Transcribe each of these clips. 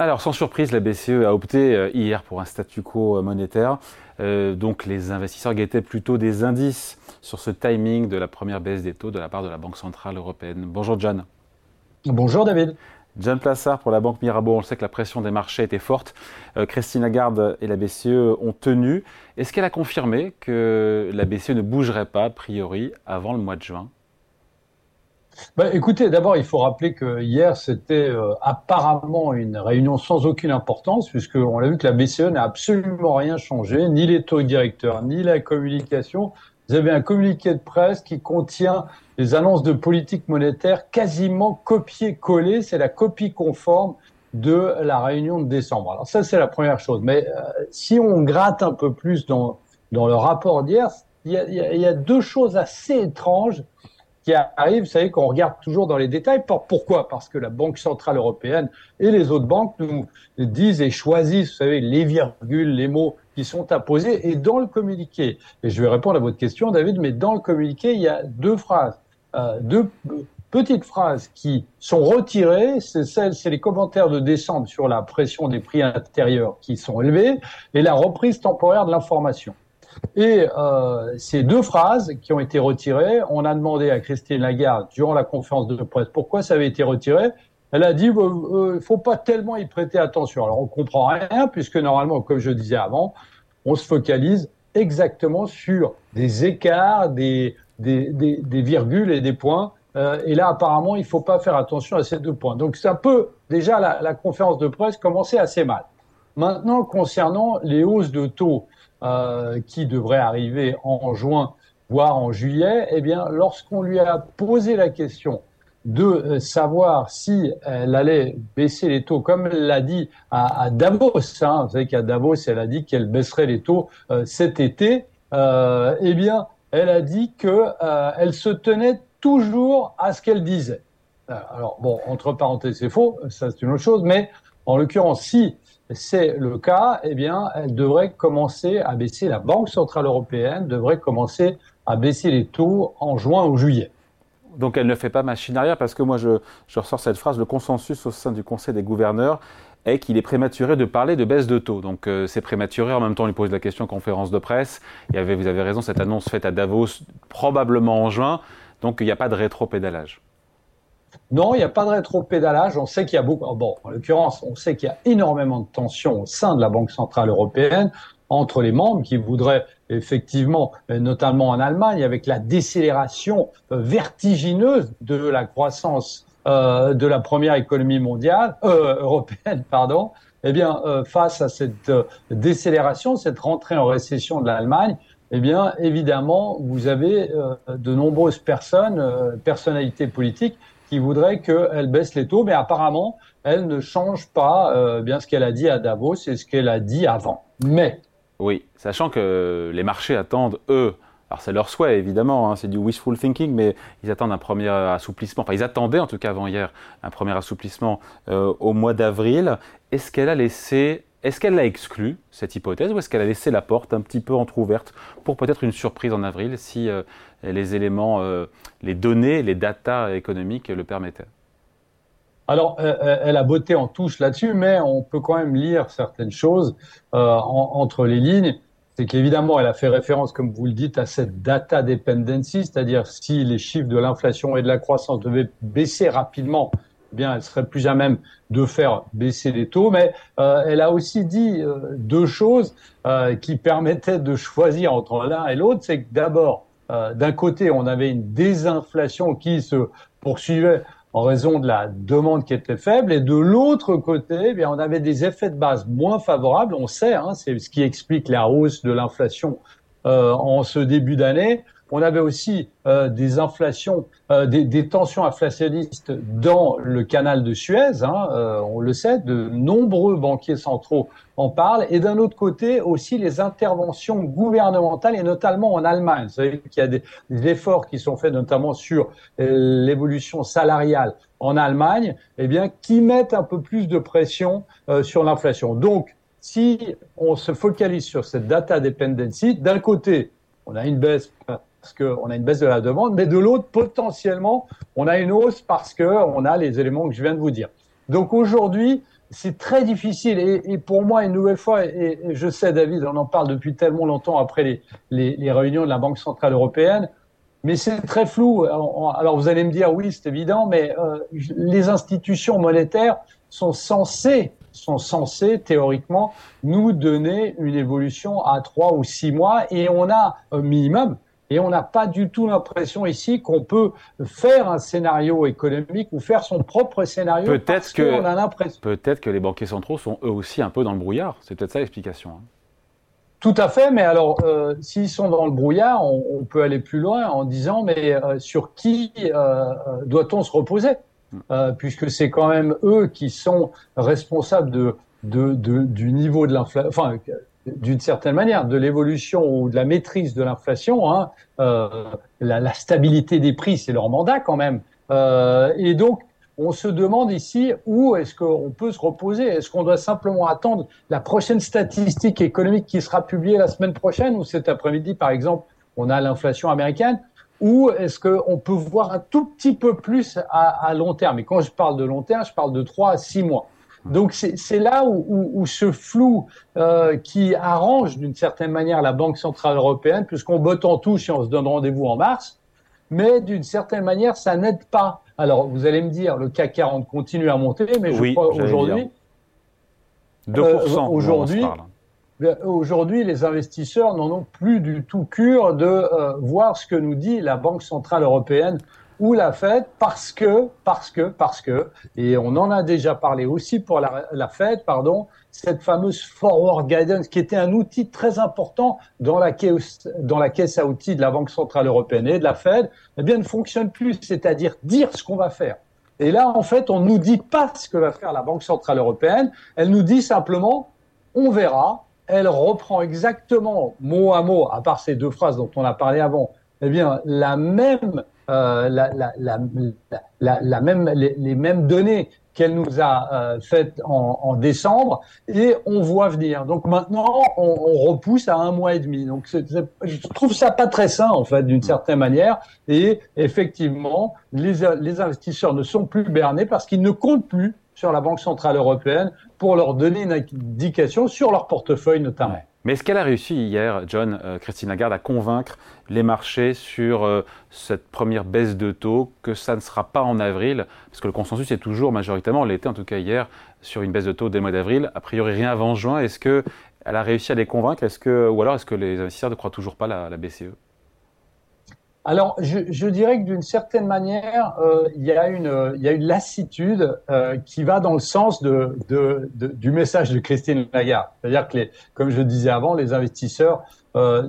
Alors, sans surprise, la BCE a opté euh, hier pour un statu quo monétaire. Euh, donc, les investisseurs guettaient plutôt des indices sur ce timing de la première baisse des taux de la part de la Banque Centrale Européenne. Bonjour, John. Bonjour, David. John Plassard pour la Banque Mirabeau. On sait que la pression des marchés était forte. Euh, Christine Lagarde et la BCE ont tenu. Est-ce qu'elle a confirmé que la BCE ne bougerait pas, a priori, avant le mois de juin? Bah, écoutez, d'abord, il faut rappeler que hier, c'était euh, apparemment une réunion sans aucune importance, puisqu'on a vu que la BCE n'a absolument rien changé, ni les taux directeurs, ni la communication. Vous avez un communiqué de presse qui contient des annonces de politique monétaire quasiment copiées-collées. C'est la copie conforme de la réunion de décembre. Alors ça, c'est la première chose. Mais euh, si on gratte un peu plus dans, dans le rapport d'hier, il y, il y a deux choses assez étranges qui arrive, vous savez qu'on regarde toujours dans les détails. Pourquoi? Parce que la Banque Centrale Européenne et les autres banques nous disent et choisissent, vous savez, les virgules, les mots qui sont apposés. Et dans le communiqué, et je vais répondre à votre question, David, mais dans le communiqué, il y a deux phrases, euh, deux petites phrases qui sont retirées. C'est c'est les commentaires de décembre sur la pression des prix intérieurs qui sont élevés et la reprise temporaire de l'information. Et euh, ces deux phrases qui ont été retirées, on a demandé à Christine Lagarde durant la conférence de presse pourquoi ça avait été retiré. Elle a dit il euh, faut pas tellement y prêter attention. Alors on comprend rien puisque normalement, comme je disais avant, on se focalise exactement sur des écarts, des, des, des, virgules et des points. Euh, et là, apparemment, il ne faut pas faire attention à ces deux points. Donc, c'est un peu, déjà, la, la conférence de presse commençait assez mal. Maintenant, concernant les hausses de taux, euh, qui devrait arriver en juin, voire en juillet, eh bien, lorsqu'on lui a posé la question de euh, savoir si elle allait baisser les taux, comme elle l'a dit à, Davos, hein, vous savez qu'à Davos, elle a dit qu'elle baisserait les taux euh, cet été, eh bien, elle a dit que elle se tenait toujours à ce qu'elle disait. Alors bon, entre parenthèses, c'est faux, ça c'est une autre chose, mais en l'occurrence, si c'est le cas, eh bien, elle devrait commencer à baisser, la Banque Centrale Européenne devrait commencer à baisser les taux en juin ou juillet. Donc elle ne fait pas machine arrière parce que moi je, ressors cette phrase, le consensus au sein du Conseil des gouverneurs est qu'il est prématuré de parler de baisse de taux. Donc euh, c'est prématuré, en même temps on lui pose la question en conférence de presse. Vous avez raison, cette annonce faite à Davos probablement en juin, donc il n'y a pas de rétro-pédalage. Non, il n'y a pas de rétro-pédalage. On sait qu'il y a beaucoup. Bon, en l'occurrence, on sait qu'il y a énormément de tensions au sein de la Banque centrale européenne entre les membres qui voudraient effectivement, notamment en Allemagne, avec la décélération euh, vertigineuse de la croissance euh, de la première économie mondiale euh, européenne, pardon. Eh bien, euh, face à cette euh, décélération, cette rentrée en récession de l'Allemagne, eh bien, évidemment, vous avez de nombreuses personnes, personnalités politiques, qui voudrait qu'elle baisse les taux, mais apparemment, elle ne change pas euh, bien ce qu'elle a dit à Davos et ce qu'elle a dit avant. Mais. Oui, sachant que les marchés attendent, eux, alors c'est leur souhait évidemment, hein, c'est du wishful thinking, mais ils attendent un premier assouplissement, enfin ils attendaient en tout cas avant hier un premier assouplissement euh, au mois d'avril. Est-ce qu'elle a laissé est-ce qu'elle l'a exclu, cette hypothèse, ou est-ce qu'elle a laissé la porte un petit peu entr'ouverte pour peut-être une surprise en avril si euh, les éléments, euh, les données, les datas économiques le permettaient alors, euh, elle a botté en touche là-dessus, mais on peut quand même lire certaines choses entre les lignes. C'est qu'évidemment, elle a fait référence, comme vous le dites, à cette data dependency, c'est-à-dire si les chiffres de l'inflation et de la croissance devaient baisser rapidement, eh bien, elle serait plus à même de faire baisser les taux. Mais euh, elle a aussi dit euh, deux choses euh, qui permettaient de choisir entre l'un et l'autre. C'est que d'abord, d'un côté, on avait une désinflation qui se poursuivait en raison de la demande qui était faible, et de l'autre côté, eh bien, on avait des effets de base moins favorables. On sait, hein, c'est ce qui explique la hausse de l'inflation en ce début d'année. On avait aussi euh, des inflations, euh, des, des, tensions inflationnistes dans le canal de Suez. Hein, euh, on le sait, de nombreux banquiers centraux en parlent. Et d'un autre côté, aussi les interventions gouvernementales, et notamment en Allemagne. Vous savez qu'il y a des, des, efforts qui sont faits notamment sur l'évolution salariale en Allemagne, eh bien, qui mettent un peu plus de pression sur l'inflation. Donc, si on se focalise sur cette data dependency, d'un côté, on a une baisse parce qu'on a une baisse de la demande, mais de l'autre, potentiellement, on a une hausse parce qu'on a les éléments que je viens de vous dire. Donc aujourd'hui, c'est très difficile. Et, pour moi, une nouvelle fois, et, je sais, David, on en parle depuis tellement longtemps après les, les, réunions de la Banque Centrale Européenne, mais c'est très flou. Alors, vous allez me dire, oui, c'est évident, mais euh, les institutions monétaires sont censées, sont théoriquement nous donner une évolution à trois ou six mois, et on a un minimum et on n'a pas du tout l'impression ici qu'on peut faire un scénario économique ou faire son propre scénario. Peut-être que, peut-être que les banquiers centraux sont eux aussi un peu dans le brouillard. C'est peut-être ça l'explication. Hein. Tout à fait, mais alors euh, s'ils sont dans le brouillard, on, peut aller plus loin en disant mais euh, sur qui euh, doit-on se reposer? Hmm. Puisque c'est quand même eux qui sont responsables de, de, de du niveau de l'inflation, enfin d'une certaine manière, de l'évolution ou de la maîtrise de l'inflation. Hein, euh, la, la, stabilité des prix, c'est leur mandat quand même. Euh, et donc, on se demande ici où est-ce qu'on peut se reposer? Est-ce qu'on doit simplement attendre la prochaine statistique économique qui sera publiée la semaine prochaine ou cet après-midi, par exemple, on a l'inflation américaine ou est-ce qu'on peut voir un tout petit peu plus à, à long terme? Et quand je parle de long terme, je parle de 3 à 6 mois. Donc c'est là où, ce flou euh, qui arrange d'une certaine manière la Banque centrale européenne, puisqu'on botte en touche et on se donne rendez-vous en mars, mais d'une certaine manière ça n'aide pas. Alors vous allez me dire, le CAC 40 continue à monter, mais je crois aujourd'hui, 2% euh, aujourd'hui. Euh, aujourd'hui, les investisseurs n'en ont plus du tout cure de voir ce que nous dit la Banque centrale européenne ou la Fed parce que, parce que, parce que, et on en a déjà parlé aussi pour la, la Fed, pardon, cette fameuse forward guidance qui était un outil très important dans la caisse, dans la caisse à outils de la Banque Centrale Européenne et de la Fed, eh bien, ne fonctionne plus, c'est-à-dire dire ce qu'on va faire. Et là, en fait, on nous dit pas ce que va faire la Banque Centrale Européenne, elle nous dit simplement, on verra, elle reprend exactement mot à mot, à part ces deux phrases dont on a parlé avant, eh bien, la même euh, la, la, la, la, même, les, mêmes données qu'elle nous a euh, faites en, en, décembre et on voit venir. Donc maintenant, on, on repousse à un mois et demi. Donc je trouve ça pas très sain en fait d'une certaine manière. Et effectivement, les, les investisseurs ne sont plus bernés parce qu'ils ne comptent plus sur la Banque centrale européenne pour leur donner une indication sur leur portefeuille notamment. Mais est-ce qu'elle a réussi hier, John, euh, Christine Lagarde, à convaincre les marchés sur euh, cette première baisse de taux, que ça ne sera pas en avril? Parce que le consensus est toujours majoritairement, l'été en tout cas hier, sur une baisse de taux dès le mois d'avril. A priori, rien avant juin. Est-ce qu'elle a réussi à les convaincre? Ou alors est-ce que les investisseurs ne croient toujours pas la BCE alors, je, je, dirais que d'une certaine manière, euh, il, y a une, il y a une lassitude euh, qui va dans le sens de, de, de, du message de Christine Lagarde. C'est-à-dire que, les, comme je disais avant, les investisseurs, euh,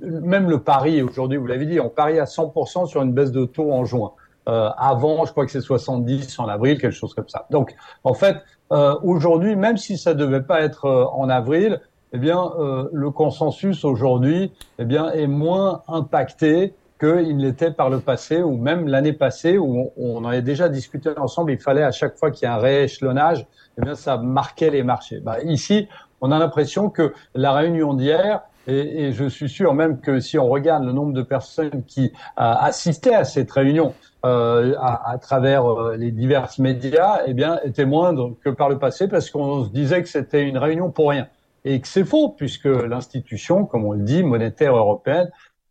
même le pari aujourd'hui, vous l'avez dit, on parie à 100% sur une baisse de taux en juin. Euh, avant, je crois que c'est 70 en avril, quelque chose comme ça. Donc, en fait, euh, aujourd'hui, même si ça devait pas être euh, en avril, eh bien, le consensus aujourd'hui, eh bien, est moins impacté qu'il l'était par le passé ou même l'année passée où on, en avait déjà discuté ensemble. Il fallait à chaque fois qu'il y a un rééchelonnage, eh bien ça marquait les marchés. Bah, ici, on a l'impression que la réunion d'hier et, je suis sûr même que si on regarde le nombre de personnes qui assistaient à cette réunion euh, à, à, travers euh, les divers médias, eh bien, était moindre que par le passé parce qu'on se disait que c'était une réunion pour rien. Et que c'est faux puisque l'institution, comme on le dit, monétaire européenne,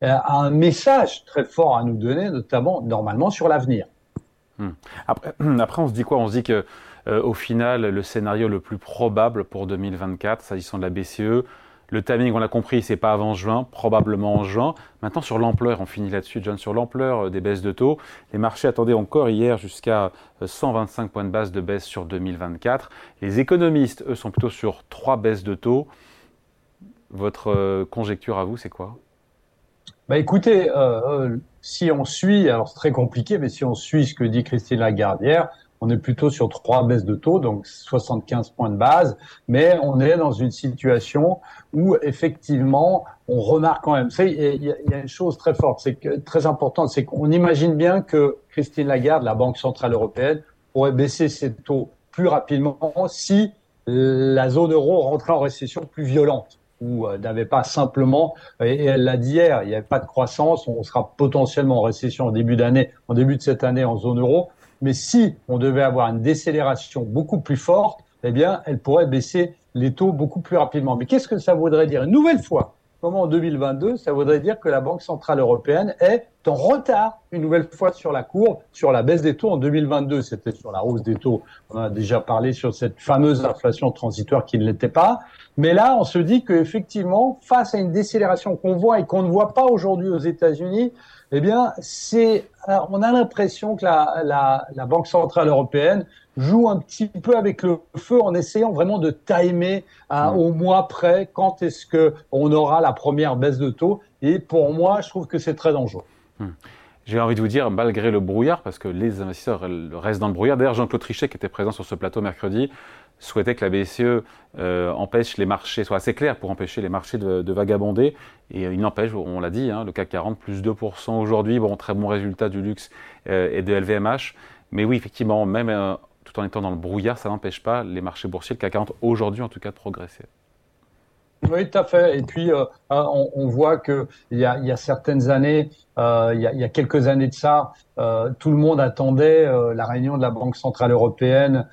a un message très fort à nous donner, notamment normalement sur l'avenir. Hmm. Après, on se dit quoi? On se dit que euh, au final, le scénario le plus probable pour 2024, s'agissant de la BCE, le timing, on l'a compris, c'est pas avant juin, probablement en juin. Maintenant, sur l'ampleur, on finit là-dessus, John, sur l'ampleur euh, des baisses de taux. Les marchés attendaient encore hier jusqu'à 125 euh, points de base de baisse sur 2024. Les économistes, eux, sont plutôt sur trois baisses de taux. Votre conjecture à vous, c'est quoi? Bah écoutez, euh, euh, si on suit, alors c'est très compliqué, mais si on suit ce que dit Christine Lagarde hier, on est plutôt sur trois baisses de taux, donc 75 points de base, mais on est dans une situation où effectivement, on remarque quand même, il y, a une chose très forte, c'est très importante, c'est qu'on imagine bien que Christine Lagarde, la Banque centrale européenne, pourrait baisser ses taux plus rapidement si la zone euro rentrait en récession plus violente où euh, n'avait pas simplement, et elle l'a dit hier, il n'y avait pas de croissance, on sera potentiellement en récession en début d'année, en début de cette année en zone euro, mais si on devait avoir une décélération beaucoup plus forte, eh bien, elle pourrait baisser les taux beaucoup plus rapidement. Mais qu'est-ce que ça voudrait dire? Une nouvelle fois, comme en 2022, ça voudrait dire que la Banque Centrale Européenne est en retard une nouvelle fois sur la courbe, sur la baisse des taux en 2022. C'était sur la hausse des taux. On a déjà parlé sur cette fameuse inflation transitoire qui ne l'était pas. Mais là, on se dit qu'effectivement, face à une décélération qu'on voit et qu'on ne voit pas aujourd'hui aux États-Unis, eh bien, c'est, on a l'impression que la, Banque centrale européenne joue un petit peu avec le feu en essayant vraiment de timer à, au mois près quand est-ce que on aura la première baisse de taux. Et pour moi, je trouve que c'est très dangereux. Hmm. J'ai envie de vous dire, malgré le brouillard, parce que les investisseurs restent dans le brouillard. D'ailleurs, Jean-Claude Trichet, qui était présent sur ce plateau mercredi, souhaitait que la BCE euh, empêche les marchés, soit assez clair pour empêcher les marchés de, vagabonder. Et euh, il n'empêche, on l'a dit, hein, le CAC 40 plus 2% aujourd'hui, bon, très bon résultat du luxe euh, et de LVMH. Mais oui, effectivement, même tout en étant dans le brouillard, ça n'empêche pas les marchés boursiers, le CAC 40 aujourd'hui en tout cas, de progresser. Oui, tout à fait. Et puis, euh, hein, on, voit qu'il y a, y a certaines années, euh, il, y a, quelques années de ça, euh, tout le monde attendait la réunion de la Banque centrale européenne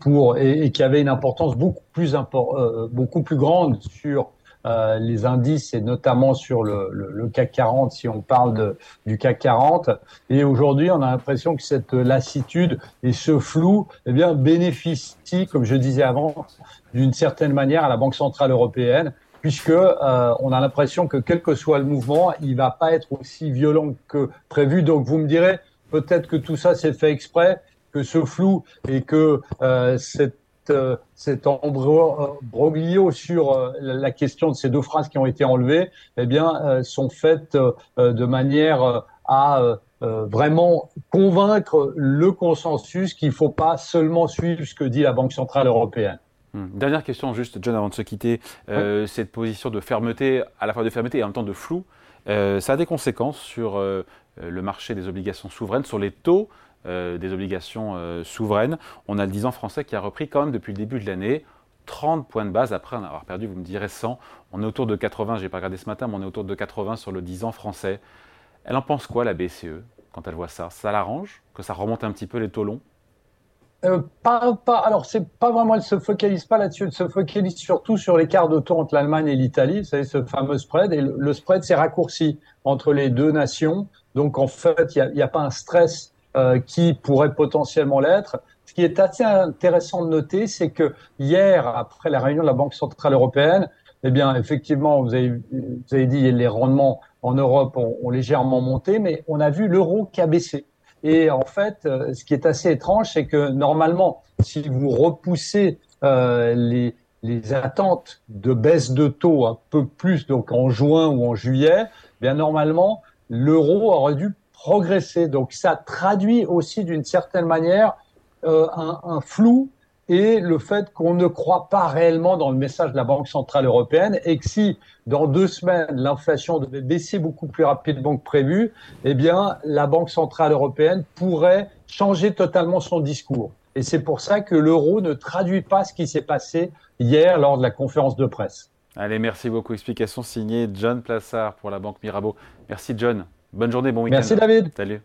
pour et, et qui avait une importance beaucoup plus beaucoup plus grande sur euh, les indices et notamment sur le, le, le, CAC 40 si on parle de, du CAC 40 et aujourd'hui on a l'impression que cette lassitude et ce flou eh bien bénéficient comme je disais avant d'une certaine manière à la Banque centrale européenne puisque euh, on a l'impression que quel que soit le mouvement il va pas être aussi violent que prévu. Donc vous me direz peut-être que tout ça s'est fait exprès que ce flou et que euh, cette euh, cet embroglio sur euh, la question de ces deux phrases qui ont été enlevées, eh bien, euh, sont faites de manière à vraiment convaincre le consensus qu'il ne faut pas seulement suivre ce que dit la Banque centrale européenne. Hmm. Dernière question, juste, John, avant de se quitter. Cette position de fermeté, à la fois de fermeté et en même temps de flou, ça a des conséquences sur le marché des obligations souveraines, sur les taux euh, des obligations euh, souveraines. On a le 10 ans français qui a repris quand même depuis le début de l'année 30 points de base après en avoir perdu, vous me direz 100. On est autour de 80, j'ai pas regardé ce matin, mais on est autour de 80 sur le 10 ans français. Elle en pense quoi la BCE quand elle voit ça? Ça l'arrange? Que ça remonte un petit peu les taux longs euh, pas, pas, alors c'est pas vraiment, elle se focalise pas là-dessus, elle se focalise surtout sur l'écart de taux entre l'Allemagne et l'Italie, vous savez, ce fameux spread, et le, spread s'est raccourci entre les deux nations, donc en fait, il n'y a, pas un stress euh, qui pourrait potentiellement l'être. Ce qui est assez intéressant de noter, c'est que hier, après la réunion de la Banque centrale européenne, eh bien, effectivement, vous avez, vous avez dit les rendements en Europe ont, ont, légèrement monté, mais on a vu l'euro qui a baissé. Et en fait, euh, ce qui est assez étrange, c'est que normalement, si vous repoussez euh, les, les attentes de baisse de taux un peu plus, donc en juin ou en juillet, eh bien normalement, l'euro aurait dû progresser. Donc ça traduit aussi d'une certaine manière euh, un, un, flou et le fait qu'on ne croit pas réellement dans le message de la Banque centrale européenne et que si dans deux semaines l'inflation devait baisser beaucoup plus rapidement que prévu, eh bien la Banque centrale européenne pourrait changer totalement son discours. Et c'est pour ça que l'euro ne traduit pas ce qui s'est passé hier lors de la conférence de presse. Allez, merci beaucoup. Explication signée John Plassard pour la Banque Mirabeau. Merci John. Bonne journée, bon week-end. Merci David. Salut.